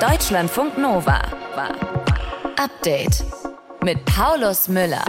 Deutschlandfunk Nova. Update mit Paulus Müller.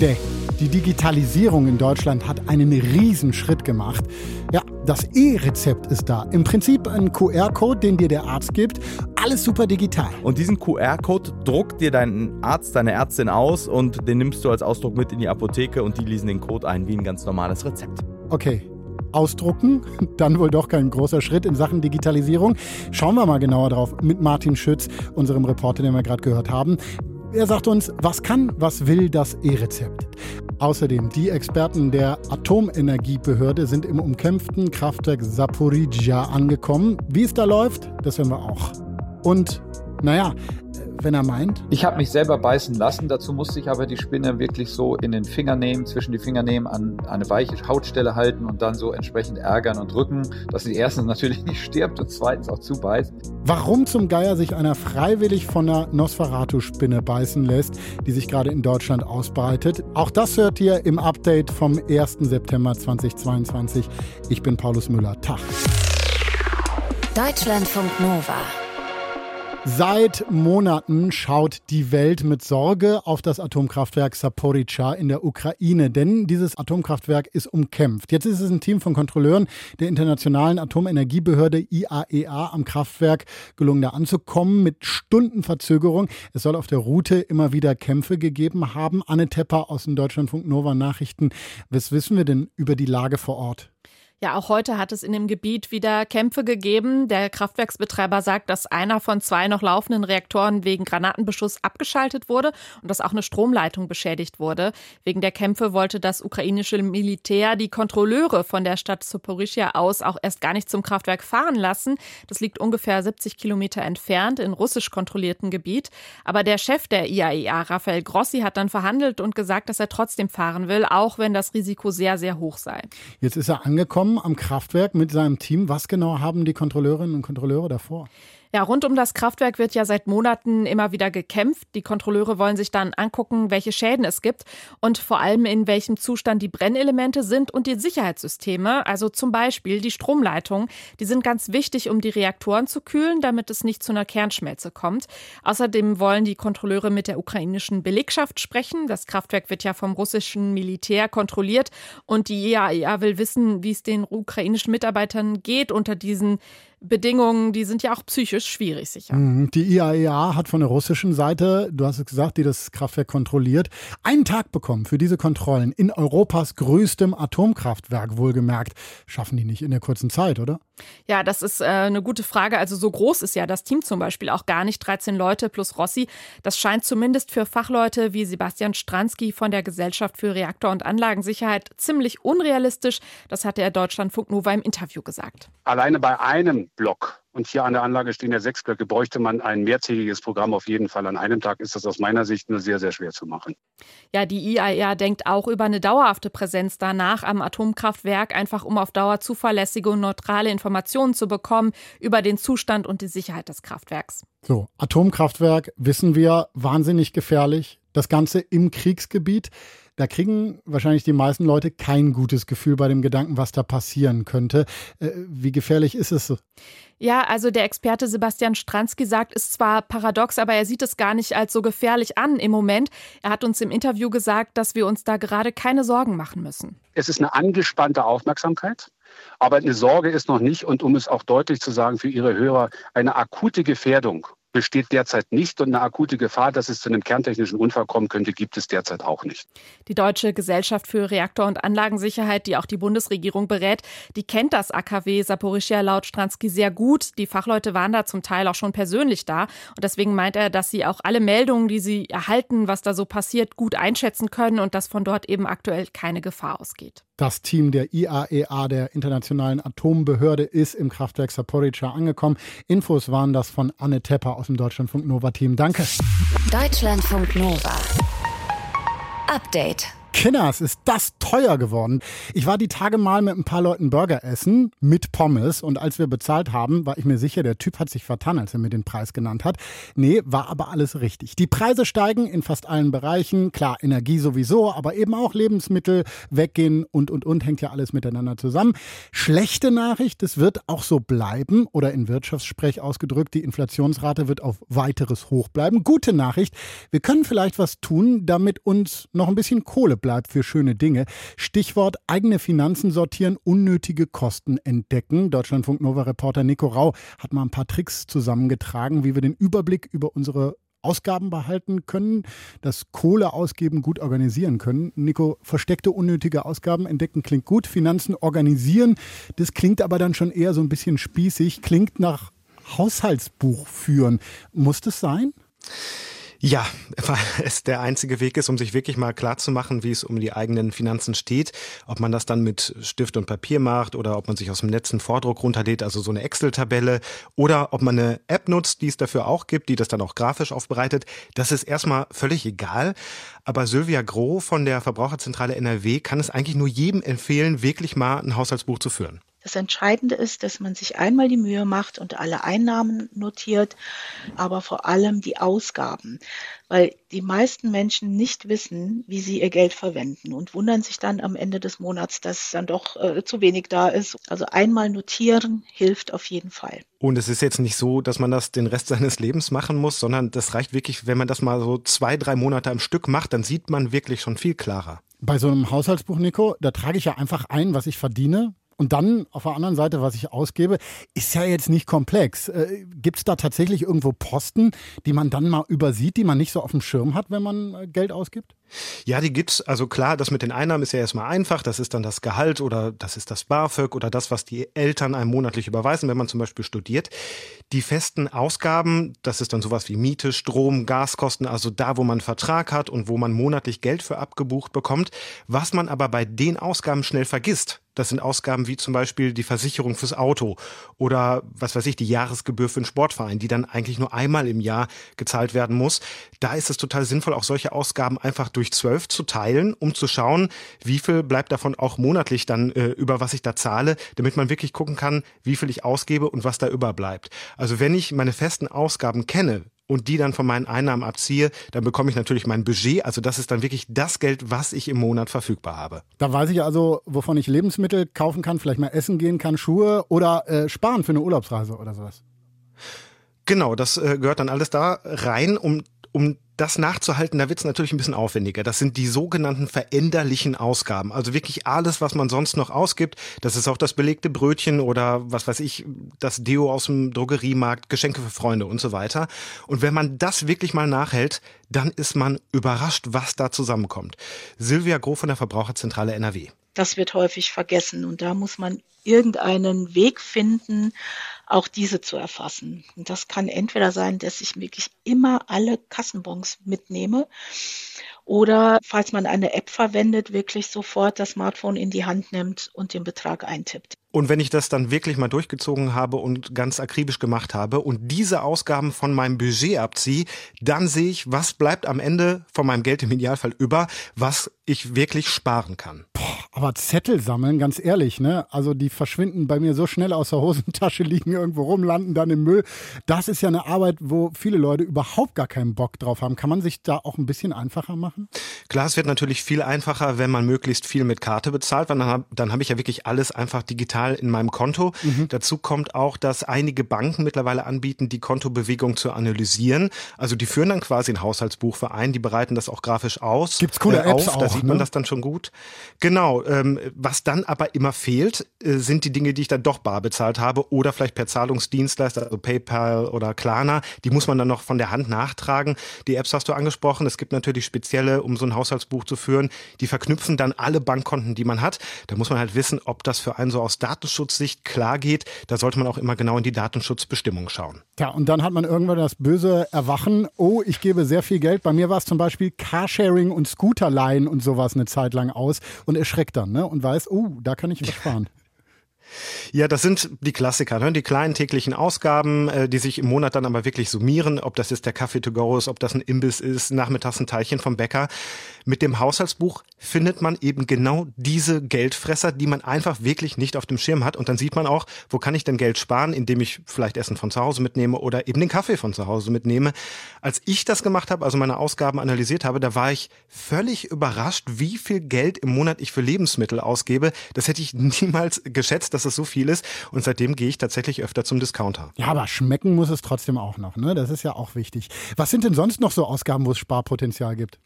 Der die Digitalisierung in Deutschland hat einen Riesenschritt gemacht. Ja, das E-Rezept ist da. Im Prinzip ein QR-Code, den dir der Arzt gibt. Alles super digital. Und diesen QR-Code druckt dir dein Arzt, deine Ärztin aus und den nimmst du als Ausdruck mit in die Apotheke und die lesen den Code ein wie ein ganz normales Rezept. Okay, ausdrucken. Dann wohl doch kein großer Schritt in Sachen Digitalisierung. Schauen wir mal genauer drauf mit Martin Schütz, unserem Reporter, den wir gerade gehört haben. Er sagt uns, was kann, was will das E-Rezept? Außerdem, die Experten der Atomenergiebehörde sind im umkämpften Kraftwerk Saporizhia angekommen. Wie es da läuft, das hören wir auch. Und naja, wenn er meint? Ich habe mich selber beißen lassen. Dazu musste ich aber die Spinne wirklich so in den Finger nehmen, zwischen die Finger nehmen, an eine weiche Hautstelle halten und dann so entsprechend ärgern und drücken, dass sie erstens natürlich nicht stirbt und zweitens auch zubeißt. Warum zum Geier sich einer freiwillig von einer Nosferatu-Spinne beißen lässt, die sich gerade in Deutschland ausbreitet? Auch das hört ihr im Update vom 1. September 2022. Ich bin Paulus Müller. Tag. Deutschlandfunk Nova. Seit Monaten schaut die Welt mit Sorge auf das Atomkraftwerk Saporica in der Ukraine, denn dieses Atomkraftwerk ist umkämpft. Jetzt ist es ein Team von Kontrolleuren der Internationalen Atomenergiebehörde IAEA e am Kraftwerk gelungen, da anzukommen mit Stundenverzögerung. Es soll auf der Route immer wieder Kämpfe gegeben haben. Anne Tepper aus den Deutschlandfunk Nova Nachrichten. Was wissen wir denn über die Lage vor Ort? Ja, auch heute hat es in dem Gebiet wieder Kämpfe gegeben. Der Kraftwerksbetreiber sagt, dass einer von zwei noch laufenden Reaktoren wegen Granatenbeschuss abgeschaltet wurde und dass auch eine Stromleitung beschädigt wurde. Wegen der Kämpfe wollte das ukrainische Militär die Kontrolleure von der Stadt Saporischia aus auch erst gar nicht zum Kraftwerk fahren lassen. Das liegt ungefähr 70 Kilometer entfernt in russisch kontrollierten Gebiet. Aber der Chef der IAEA, Rafael Grossi, hat dann verhandelt und gesagt, dass er trotzdem fahren will, auch wenn das Risiko sehr, sehr hoch sei. Jetzt ist er angekommen am Kraftwerk mit seinem Team. Was genau haben die Kontrolleurinnen und Kontrolleure davor? Ja, rund um das Kraftwerk wird ja seit Monaten immer wieder gekämpft. Die Kontrolleure wollen sich dann angucken, welche Schäden es gibt und vor allem in welchem Zustand die Brennelemente sind und die Sicherheitssysteme, also zum Beispiel die Stromleitungen. Die sind ganz wichtig, um die Reaktoren zu kühlen, damit es nicht zu einer Kernschmelze kommt. Außerdem wollen die Kontrolleure mit der ukrainischen Belegschaft sprechen. Das Kraftwerk wird ja vom russischen Militär kontrolliert und die IAEA e will wissen, wie es den ukrainischen Mitarbeitern geht unter diesen Bedingungen, die sind ja auch psychisch schwierig, sicher. Mhm. Die IAEA hat von der russischen Seite, du hast es gesagt, die das Kraftwerk kontrolliert, einen Tag bekommen für diese Kontrollen in Europas größtem Atomkraftwerk, wohlgemerkt. Schaffen die nicht in der kurzen Zeit, oder? Ja, das ist äh, eine gute Frage. Also so groß ist ja das Team zum Beispiel auch gar nicht. 13 Leute plus Rossi. Das scheint zumindest für Fachleute wie Sebastian Stransky von der Gesellschaft für Reaktor- und Anlagensicherheit ziemlich unrealistisch. Das hat er Deutschlandfunk Nova im Interview gesagt. Alleine bei einem Block und hier an der Anlage stehen ja sechs Blöcke. Bräuchte man ein mehrtägiges Programm auf jeden Fall. An einem Tag ist das aus meiner Sicht nur sehr, sehr schwer zu machen. Ja, die IAEA denkt auch über eine dauerhafte Präsenz danach am Atomkraftwerk, einfach um auf Dauer zuverlässige und neutrale Informationen zu bekommen über den Zustand und die Sicherheit des Kraftwerks. So, Atomkraftwerk wissen wir, wahnsinnig gefährlich. Das Ganze im Kriegsgebiet. Da kriegen wahrscheinlich die meisten Leute kein gutes Gefühl bei dem Gedanken, was da passieren könnte. Äh, wie gefährlich ist es? Ja, also der Experte Sebastian Stransky sagt, ist zwar paradox, aber er sieht es gar nicht als so gefährlich an im Moment. Er hat uns im Interview gesagt, dass wir uns da gerade keine Sorgen machen müssen. Es ist eine angespannte Aufmerksamkeit. Aber eine Sorge ist noch nicht, und um es auch deutlich zu sagen für Ihre Hörer, eine akute Gefährdung besteht derzeit nicht und eine akute Gefahr, dass es zu einem kerntechnischen Unfall kommen könnte, gibt es derzeit auch nicht. Die Deutsche Gesellschaft für Reaktor- und Anlagensicherheit, die auch die Bundesregierung berät, die kennt das AKW Saporischia laut Stransky sehr gut. Die Fachleute waren da zum Teil auch schon persönlich da und deswegen meint er, dass sie auch alle Meldungen, die sie erhalten, was da so passiert, gut einschätzen können und dass von dort eben aktuell keine Gefahr ausgeht. Das Team der IAEA, e der Internationalen Atombehörde, ist im Kraftwerk Saporica angekommen. Infos waren das von Anne Tepper aus dem Deutschlandfunk Nova Team. Danke. Deutschlandfunk Nova. Update. Kinners, ist das teuer geworden. Ich war die Tage mal mit ein paar Leuten Burger essen mit Pommes und als wir bezahlt haben, war ich mir sicher, der Typ hat sich vertan, als er mir den Preis genannt hat. Nee, war aber alles richtig. Die Preise steigen in fast allen Bereichen. Klar, Energie sowieso, aber eben auch Lebensmittel weggehen und und und hängt ja alles miteinander zusammen. Schlechte Nachricht, es wird auch so bleiben oder in Wirtschaftssprech ausgedrückt, die Inflationsrate wird auf weiteres Hoch bleiben. Gute Nachricht, wir können vielleicht was tun, damit uns noch ein bisschen Kohle bleibt für schöne Dinge. Stichwort eigene Finanzen sortieren, unnötige Kosten entdecken. Deutschlandfunk Nova Reporter Nico Rau hat mal ein paar Tricks zusammengetragen, wie wir den Überblick über unsere Ausgaben behalten können, das Kohle ausgeben gut organisieren können. Nico, versteckte unnötige Ausgaben entdecken klingt gut, Finanzen organisieren, das klingt aber dann schon eher so ein bisschen spießig, klingt nach Haushaltsbuch führen. Muss das sein? Ja, weil es der einzige Weg ist, um sich wirklich mal klar zu machen, wie es um die eigenen Finanzen steht. Ob man das dann mit Stift und Papier macht oder ob man sich aus dem Netz einen Vordruck runterlädt, also so eine Excel-Tabelle, oder ob man eine App nutzt, die es dafür auch gibt, die das dann auch grafisch aufbereitet. Das ist erstmal völlig egal. Aber Sylvia Groh von der Verbraucherzentrale NRW kann es eigentlich nur jedem empfehlen, wirklich mal ein Haushaltsbuch zu führen. Das Entscheidende ist, dass man sich einmal die Mühe macht und alle Einnahmen notiert, aber vor allem die Ausgaben, weil die meisten Menschen nicht wissen, wie sie ihr Geld verwenden und wundern sich dann am Ende des Monats, dass dann doch äh, zu wenig da ist. Also einmal notieren hilft auf jeden Fall. Und es ist jetzt nicht so, dass man das den Rest seines Lebens machen muss, sondern das reicht wirklich, wenn man das mal so zwei, drei Monate am Stück macht, dann sieht man wirklich schon viel klarer. Bei so einem Haushaltsbuch, Nico, da trage ich ja einfach ein, was ich verdiene und dann auf der anderen Seite, was ich ausgebe, ist ja jetzt nicht komplex. Äh, Gibt es da tatsächlich irgendwo Posten, die man dann mal übersieht, die man nicht so auf dem Schirm hat, wenn man äh, Geld ausgibt? Ja, die gibt's. Also klar, das mit den Einnahmen ist ja erstmal einfach. Das ist dann das Gehalt oder das ist das BAföG oder das, was die Eltern einem monatlich überweisen, wenn man zum Beispiel studiert. Die festen Ausgaben, das ist dann sowas wie Miete, Strom, Gaskosten, also da, wo man Vertrag hat und wo man monatlich Geld für abgebucht bekommt. Was man aber bei den Ausgaben schnell vergisst, das sind Ausgaben wie zum Beispiel die Versicherung fürs Auto oder was weiß ich, die Jahresgebühr für einen Sportverein, die dann eigentlich nur einmal im Jahr gezahlt werden muss. Da ist es total sinnvoll, auch solche Ausgaben einfach durch zwölf zu teilen, um zu schauen, wie viel bleibt davon auch monatlich dann äh, über was ich da zahle, damit man wirklich gucken kann, wie viel ich ausgebe und was da überbleibt. Also wenn ich meine festen Ausgaben kenne, und die dann von meinen Einnahmen abziehe, dann bekomme ich natürlich mein Budget. Also das ist dann wirklich das Geld, was ich im Monat verfügbar habe. Da weiß ich also, wovon ich Lebensmittel kaufen kann, vielleicht mal essen gehen kann, Schuhe oder äh, sparen für eine Urlaubsreise oder sowas. Genau, das äh, gehört dann alles da rein, um um das nachzuhalten, da wird es natürlich ein bisschen aufwendiger. Das sind die sogenannten veränderlichen Ausgaben. Also wirklich alles, was man sonst noch ausgibt. Das ist auch das belegte Brötchen oder was weiß ich, das Deo aus dem Drogeriemarkt, Geschenke für Freunde und so weiter. Und wenn man das wirklich mal nachhält, dann ist man überrascht, was da zusammenkommt. Silvia Groh von der Verbraucherzentrale NRW. Das wird häufig vergessen und da muss man irgendeinen Weg finden, auch diese zu erfassen. Und das kann entweder sein, dass ich wirklich immer alle Kassenbons mitnehme oder falls man eine App verwendet, wirklich sofort das Smartphone in die Hand nimmt und den Betrag eintippt. Und wenn ich das dann wirklich mal durchgezogen habe und ganz akribisch gemacht habe und diese Ausgaben von meinem Budget abziehe, dann sehe ich, was bleibt am Ende von meinem Geld im Idealfall über, was ich wirklich sparen kann. Boah, aber Zettel sammeln, ganz ehrlich, ne? Also die verschwinden bei mir so schnell aus der Hosentasche, liegen irgendwo rum, landen dann im Müll. Das ist ja eine Arbeit, wo viele Leute überhaupt gar keinen Bock drauf haben. Kann man sich da auch ein bisschen einfacher machen? Klar, es wird natürlich viel einfacher, wenn man möglichst viel mit Karte bezahlt, weil dann habe hab ich ja wirklich alles einfach digital in meinem Konto. Mhm. Dazu kommt auch, dass einige Banken mittlerweile anbieten, die Kontobewegung zu analysieren. Also die führen dann quasi ein Haushaltsbuch für ein, die bereiten das auch grafisch aus. Gibt's coole äh, Apps auf, auch, da sieht man ne? das dann schon gut. Genau, ähm, was dann aber immer fehlt, äh, sind die Dinge, die ich dann doch bar bezahlt habe oder vielleicht per Zahlungsdienstleister, also PayPal oder Klarna. Die muss man dann noch von der Hand nachtragen. Die Apps hast du angesprochen. Es gibt natürlich spezielle, um so ein Haushaltsbuch zu führen. Die verknüpfen dann alle Bankkonten, die man hat. Da muss man halt wissen, ob das für einen so aus Datenschutzsicht klar geht. Da sollte man auch immer genau in die Datenschutzbestimmung schauen. Ja, und dann hat man irgendwann das böse Erwachen. Oh, ich gebe sehr viel Geld. Bei mir war es zum Beispiel Carsharing und Scooterleihen und sowas eine Zeit lang aus und erschreckt dann ne? und weiß, oh, da kann ich was sparen. Ja, das sind die Klassiker, ne? die kleinen täglichen Ausgaben, äh, die sich im Monat dann aber wirklich summieren, ob das jetzt der Kaffee to go ist, ob das ein Imbiss ist, nachmittags ein Teilchen vom Bäcker. Mit dem Haushaltsbuch findet man eben genau diese Geldfresser, die man einfach wirklich nicht auf dem Schirm hat. Und dann sieht man auch, wo kann ich denn Geld sparen, indem ich vielleicht Essen von zu Hause mitnehme oder eben den Kaffee von zu Hause mitnehme. Als ich das gemacht habe, also meine Ausgaben analysiert habe, da war ich völlig überrascht, wie viel Geld im Monat ich für Lebensmittel ausgebe. Das hätte ich niemals geschätzt, dass es so viel ist. Und seitdem gehe ich tatsächlich öfter zum Discounter. Ja, aber schmecken muss es trotzdem auch noch. Ne? Das ist ja auch wichtig. Was sind denn sonst noch so Ausgaben, wo es Sparpotenzial gibt?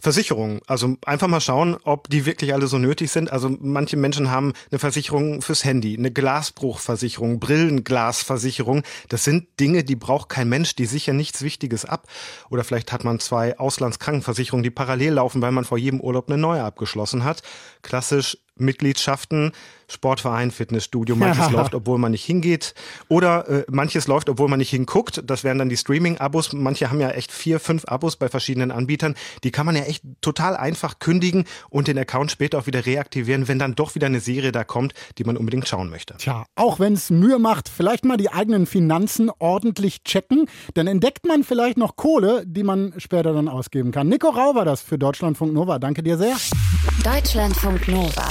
Versicherungen. Also einfach mal schauen, ob die wirklich alle so nötig sind. Also manche Menschen haben eine Versicherung fürs Handy, eine Glasbruchversicherung, Brillenglasversicherung. Das sind Dinge, die braucht kein Mensch, die sichern nichts Wichtiges ab. Oder vielleicht hat man zwei Auslandskrankenversicherungen, die parallel laufen, weil man vor jedem Urlaub eine neue abgeschlossen hat. Klassisch Mitgliedschaften, Sportverein, Fitnessstudio, manches ja. läuft, obwohl man nicht hingeht. Oder äh, manches läuft, obwohl man nicht hinguckt. Das wären dann die Streaming-Abos. Manche haben ja echt vier, fünf Abos bei verschiedenen Anbietern. Die kann man ja echt total einfach kündigen und den Account später auch wieder reaktivieren, wenn dann doch wieder eine Serie da kommt, die man unbedingt schauen möchte. Tja, auch wenn es Mühe macht, vielleicht mal die eigenen Finanzen ordentlich checken. Dann entdeckt man vielleicht noch Kohle, die man später dann ausgeben kann. Nico Rau war das für Deutschlandfunk Nova. Danke dir sehr. Deutschlandfunk Nova.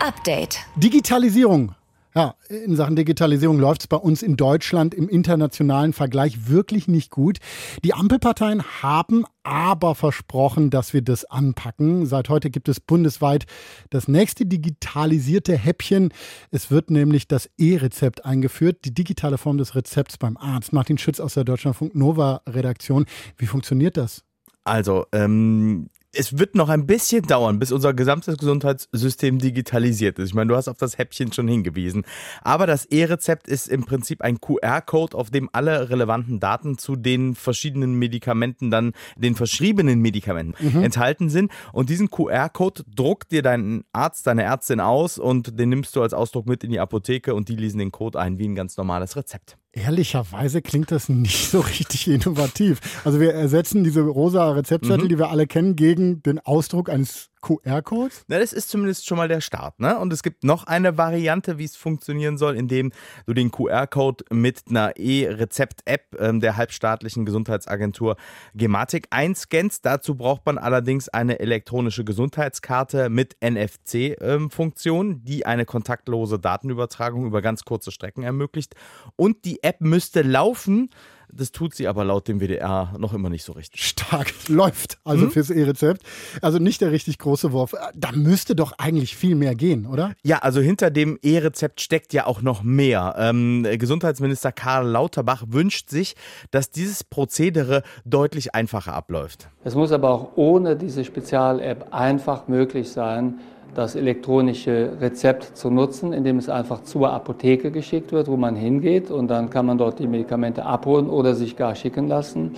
Update. Digitalisierung. Ja, in Sachen Digitalisierung läuft es bei uns in Deutschland im internationalen Vergleich wirklich nicht gut. Die Ampelparteien haben aber versprochen, dass wir das anpacken. Seit heute gibt es bundesweit das nächste digitalisierte Häppchen. Es wird nämlich das E-Rezept eingeführt, die digitale Form des Rezepts beim Arzt. Martin Schütz aus der Deutschlandfunk Nova Redaktion. Wie funktioniert das? Also, ähm, es wird noch ein bisschen dauern, bis unser gesamtes Gesundheitssystem digitalisiert ist. Ich meine, du hast auf das Häppchen schon hingewiesen. Aber das E-Rezept ist im Prinzip ein QR-Code, auf dem alle relevanten Daten zu den verschiedenen Medikamenten dann, den verschriebenen Medikamenten mhm. enthalten sind. Und diesen QR-Code druckt dir dein Arzt, deine Ärztin aus und den nimmst du als Ausdruck mit in die Apotheke und die lesen den Code ein wie ein ganz normales Rezept. Ehrlicherweise klingt das nicht so richtig innovativ. Also wir ersetzen diese rosa Rezeptzettel, mhm. die wir alle kennen, gegen den Ausdruck eines QR-Codes? Na, das ist zumindest schon mal der Start. Ne? Und es gibt noch eine Variante, wie es funktionieren soll, indem du den QR-Code mit einer E-Rezept-App ähm, der halbstaatlichen Gesundheitsagentur Gematik einscannst. Dazu braucht man allerdings eine elektronische Gesundheitskarte mit NFC-Funktion, ähm, die eine kontaktlose Datenübertragung über ganz kurze Strecken ermöglicht. Und die App müsste laufen das tut sie aber laut dem WDR noch immer nicht so richtig. Stark. Läuft also mhm. fürs E-Rezept. Also nicht der richtig große Wurf. Da müsste doch eigentlich viel mehr gehen, oder? Ja, also hinter dem E-Rezept steckt ja auch noch mehr. Ähm, Gesundheitsminister Karl Lauterbach wünscht sich, dass dieses Prozedere deutlich einfacher abläuft. Es muss aber auch ohne diese Spezial-App einfach möglich sein, das elektronische Rezept zu nutzen, indem es einfach zur Apotheke geschickt wird, wo man hingeht und dann kann man dort die Medikamente abholen oder sich gar schicken lassen.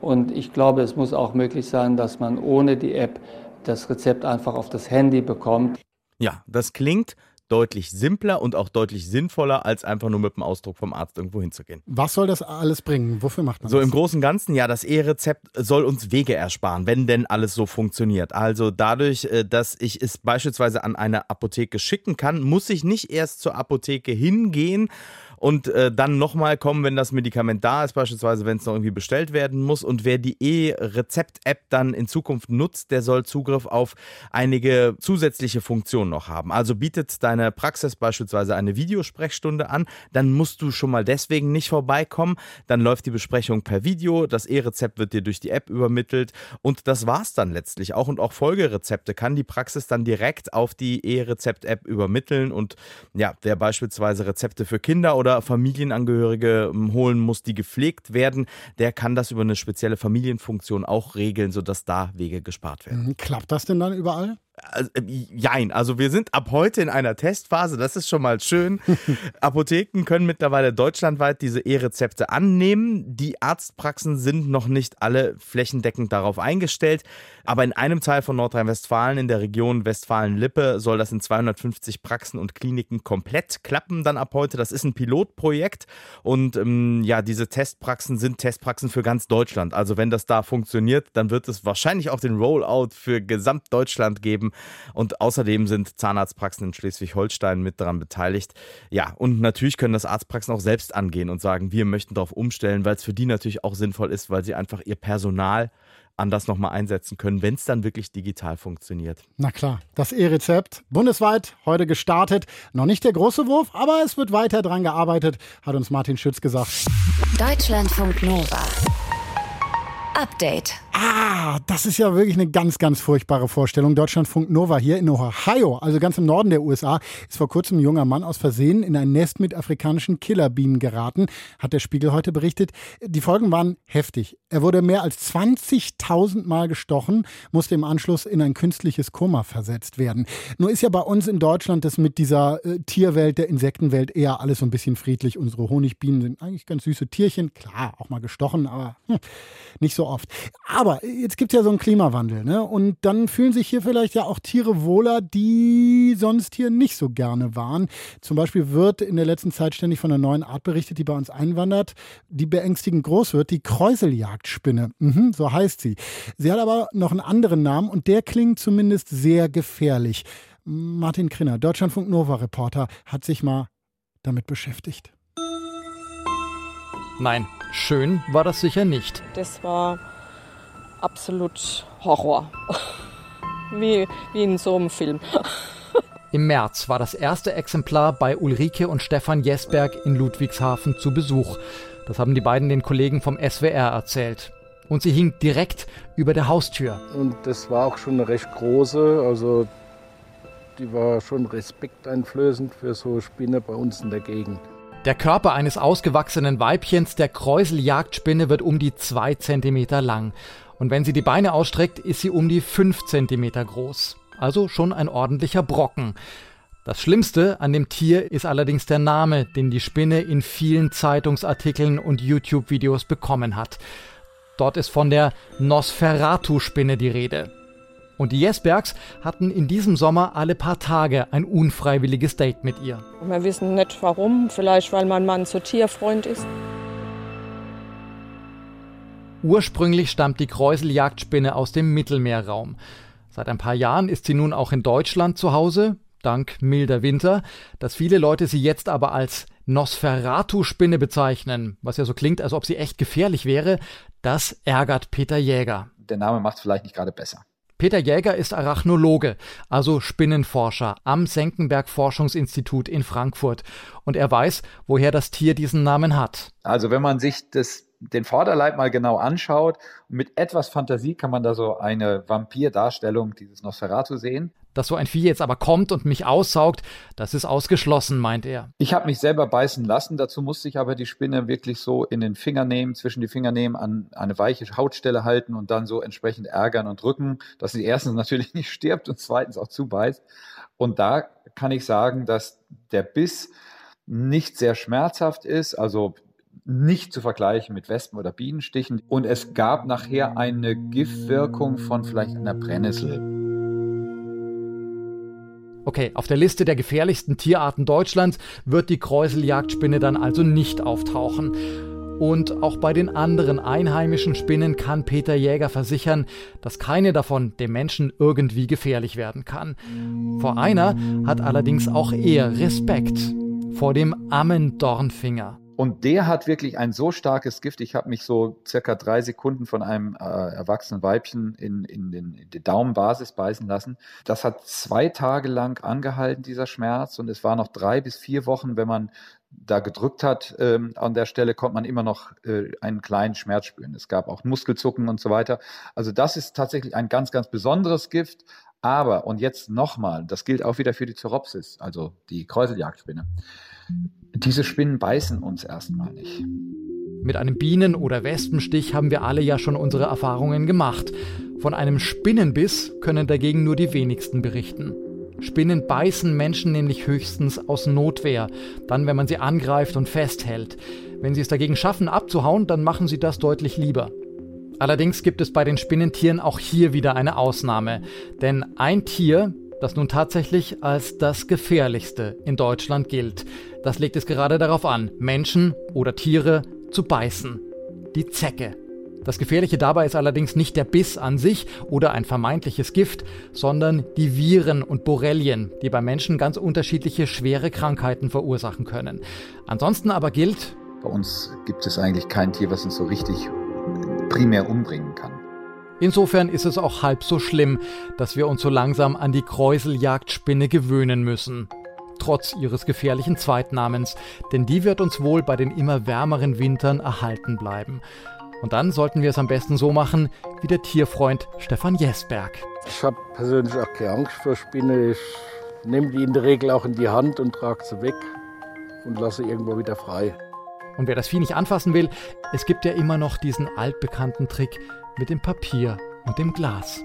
Und ich glaube, es muss auch möglich sein, dass man ohne die App das Rezept einfach auf das Handy bekommt. Ja, das klingt deutlich simpler und auch deutlich sinnvoller, als einfach nur mit dem Ausdruck vom Arzt irgendwo hinzugehen. Was soll das alles bringen? Wofür macht man so, das? So im Großen und Ganzen, ja, das E-Rezept soll uns Wege ersparen, wenn denn alles so funktioniert. Also dadurch, äh, dass ich es beispielsweise an eine Apotheke schicken kann, muss ich nicht erst zur Apotheke hingehen und äh, dann nochmal kommen, wenn das Medikament da ist, beispielsweise wenn es noch irgendwie bestellt werden muss. Und wer die E-Rezept-App dann in Zukunft nutzt, der soll Zugriff auf einige zusätzliche Funktionen noch haben. Also bietet deine Praxis beispielsweise eine Videosprechstunde an, dann musst du schon mal deswegen nicht vorbeikommen. Dann läuft die Besprechung per Video, das E-Rezept wird dir durch die App übermittelt und das war's dann letztlich auch. Und auch Folgerezepte kann die Praxis dann direkt auf die E-Rezept-App übermitteln und ja, wer beispielsweise Rezepte für Kinder oder oder Familienangehörige ähm, holen muss, die gepflegt werden, der kann das über eine spezielle Familienfunktion auch regeln, sodass da Wege gespart werden. Mhm. Klappt das denn dann überall? Also, äh, jein, also wir sind ab heute in einer Testphase, das ist schon mal schön. Apotheken können mittlerweile deutschlandweit diese E-Rezepte annehmen. Die Arztpraxen sind noch nicht alle flächendeckend darauf eingestellt, aber in einem Teil von Nordrhein-Westfalen, in der Region Westfalen-Lippe, soll das in 250 Praxen und Kliniken komplett klappen dann ab heute. Das ist ein Pilotprojekt und ähm, ja, diese Testpraxen sind Testpraxen für ganz Deutschland. Also wenn das da funktioniert, dann wird es wahrscheinlich auch den Rollout für Gesamtdeutschland geben geben. Und außerdem sind Zahnarztpraxen in Schleswig-Holstein mit daran beteiligt. Ja, und natürlich können das Arztpraxen auch selbst angehen und sagen, wir möchten darauf umstellen, weil es für die natürlich auch sinnvoll ist, weil sie einfach ihr Personal anders nochmal einsetzen können, wenn es dann wirklich digital funktioniert. Na klar, das E-Rezept bundesweit heute gestartet. Noch nicht der große Wurf, aber es wird weiter dran gearbeitet, hat uns Martin Schütz gesagt. Deutschlandfunk Nova. Update. Ah, das ist ja wirklich eine ganz, ganz furchtbare Vorstellung. Deutschlandfunk Nova hier in Ohio, also ganz im Norden der USA, ist vor kurzem ein junger Mann aus Versehen in ein Nest mit afrikanischen Killerbienen geraten, hat der Spiegel heute berichtet. Die Folgen waren heftig. Er wurde mehr als 20.000 Mal gestochen, musste im Anschluss in ein künstliches Koma versetzt werden. Nur ist ja bei uns in Deutschland das mit dieser äh, Tierwelt, der Insektenwelt eher alles so ein bisschen friedlich. Unsere Honigbienen sind eigentlich ganz süße Tierchen. Klar, auch mal gestochen, aber hm, nicht so oft. Aber jetzt gibt es ja so einen Klimawandel, ne? Und dann fühlen sich hier vielleicht ja auch Tiere wohler, die sonst hier nicht so gerne waren. Zum Beispiel wird in der letzten Zeit ständig von einer neuen Art berichtet, die bei uns einwandert, die beängstigend groß wird, die Kräuseljagdspinne. Mhm, so heißt sie. Sie hat aber noch einen anderen Namen und der klingt zumindest sehr gefährlich. Martin Krinner, Deutschlandfunk Nova Reporter, hat sich mal damit beschäftigt. Nein, schön war das sicher nicht. Das war absolut Horror. wie, wie in so einem Film. Im März war das erste Exemplar bei Ulrike und Stefan Jesberg in Ludwigshafen zu Besuch. Das haben die beiden den Kollegen vom SWR erzählt. Und sie hing direkt über der Haustür. Und das war auch schon eine recht große, also die war schon respekteinflößend für so Spinne bei uns in der Gegend. Der Körper eines ausgewachsenen Weibchens der Kräuseljagdspinne wird um die zwei Zentimeter lang. Und wenn sie die Beine ausstreckt, ist sie um die fünf Zentimeter groß. Also schon ein ordentlicher Brocken. Das Schlimmste an dem Tier ist allerdings der Name, den die Spinne in vielen Zeitungsartikeln und YouTube-Videos bekommen hat. Dort ist von der Nosferatu-Spinne die Rede. Und die Jesbergs hatten in diesem Sommer alle paar Tage ein unfreiwilliges Date mit ihr. Wir wissen nicht warum, vielleicht weil mein Mann so Tierfreund ist. Ursprünglich stammt die Kräuseljagdspinne aus dem Mittelmeerraum. Seit ein paar Jahren ist sie nun auch in Deutschland zu Hause, dank milder Winter. Dass viele Leute sie jetzt aber als Nosferatu-Spinne bezeichnen, was ja so klingt, als ob sie echt gefährlich wäre, das ärgert Peter Jäger. Der Name macht es vielleicht nicht gerade besser. Peter Jäger ist Arachnologe, also Spinnenforscher am Senckenberg Forschungsinstitut in Frankfurt. Und er weiß, woher das Tier diesen Namen hat. Also wenn man sich das, den Vorderleib mal genau anschaut, mit etwas Fantasie kann man da so eine Vampirdarstellung dieses Nosferatu sehen. Dass so ein Vieh jetzt aber kommt und mich aussaugt, das ist ausgeschlossen, meint er. Ich habe mich selber beißen lassen, dazu musste ich aber die Spinne wirklich so in den Finger nehmen, zwischen die Finger nehmen, an eine weiche Hautstelle halten und dann so entsprechend ärgern und drücken, dass sie erstens natürlich nicht stirbt und zweitens auch zubeißt. Und da kann ich sagen, dass der Biss nicht sehr schmerzhaft ist, also nicht zu vergleichen mit Wespen oder Bienenstichen. Und es gab nachher eine Giftwirkung von vielleicht einer Brennnessel. Okay, auf der Liste der gefährlichsten Tierarten Deutschlands wird die Kräuseljagdspinne dann also nicht auftauchen. Und auch bei den anderen einheimischen Spinnen kann Peter Jäger versichern, dass keine davon dem Menschen irgendwie gefährlich werden kann. Vor einer hat allerdings auch er Respekt. Vor dem Ammendornfinger. Und der hat wirklich ein so starkes Gift. Ich habe mich so circa drei Sekunden von einem äh, erwachsenen Weibchen in, in, den, in die Daumenbasis beißen lassen. Das hat zwei Tage lang angehalten, dieser Schmerz. Und es war noch drei bis vier Wochen, wenn man da gedrückt hat ähm, an der Stelle, konnte man immer noch äh, einen kleinen Schmerz spüren. Es gab auch Muskelzucken und so weiter. Also das ist tatsächlich ein ganz, ganz besonderes Gift. Aber, und jetzt nochmal, das gilt auch wieder für die Zoropsis, also die Kräuseljagdspinne. Diese Spinnen beißen uns erstmal nicht. Mit einem Bienen- oder Wespenstich haben wir alle ja schon unsere Erfahrungen gemacht. Von einem Spinnenbiss können dagegen nur die wenigsten berichten. Spinnen beißen Menschen nämlich höchstens aus Notwehr, dann wenn man sie angreift und festhält. Wenn sie es dagegen schaffen, abzuhauen, dann machen sie das deutlich lieber. Allerdings gibt es bei den Spinnentieren auch hier wieder eine Ausnahme. Denn ein Tier, das nun tatsächlich als das gefährlichste in Deutschland gilt. Das legt es gerade darauf an, Menschen oder Tiere zu beißen. Die Zecke. Das Gefährliche dabei ist allerdings nicht der Biss an sich oder ein vermeintliches Gift, sondern die Viren und Borrelien, die bei Menschen ganz unterschiedliche schwere Krankheiten verursachen können. Ansonsten aber gilt, bei uns gibt es eigentlich kein Tier, was uns so richtig primär umbringen kann. Insofern ist es auch halb so schlimm, dass wir uns so langsam an die Kräuseljagdspinne gewöhnen müssen. Trotz ihres gefährlichen Zweitnamens, denn die wird uns wohl bei den immer wärmeren Wintern erhalten bleiben. Und dann sollten wir es am besten so machen wie der Tierfreund Stefan Jesberg. Ich habe persönlich auch keine Angst vor Spinnen. Ich nehme die in der Regel auch in die Hand und trage sie weg und lasse sie irgendwo wieder frei. Und wer das Vieh nicht anfassen will, es gibt ja immer noch diesen altbekannten Trick mit dem Papier und dem Glas.